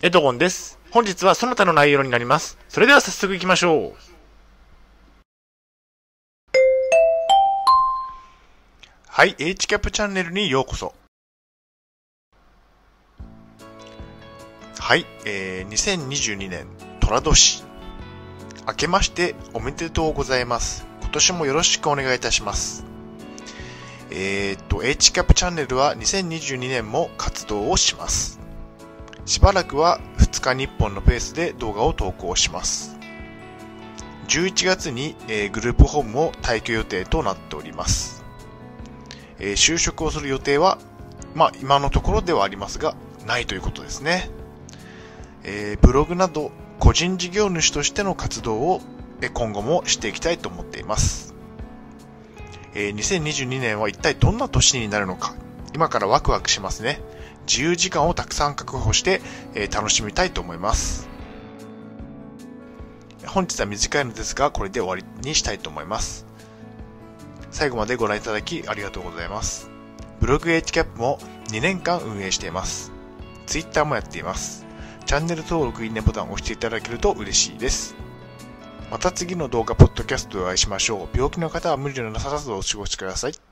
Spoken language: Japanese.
エドゴンです。本日はその他の内容になります。それでは早速行きましょう。はい、HCAP チャンネルにようこそ。はい、えー、2022年、寅年。明けましておめでとうございます。今年もよろしくお願いいたします。えー、っと、HCAP チャンネルは2022年も活動をします。しばらくは2日日本のペースで動画を投稿します。11月に、えーグループホームを退去予定となっております。えー就職をする予定は、まあ今のところではありますが、ないということですね。えーブログなど個人事業主としての活動をえ今後もしていきたいと思っています。え2022年は一体どんな年になるのか、今からワクワクしますね。自由時間をたくさん確保して、えー楽しみたいと思います。本日は短いのですが、これで終わりにしたいと思います。最後までご覧いただきありがとうございます。ブログ HCAP も2年間運営しています。Twitter もやっています。チャンネル登録、いいねボタンを押していただけると嬉しいです。また次の動画、ポッドキャストでお会いしましょう。病気の方は無理のなさらずお過ごしください。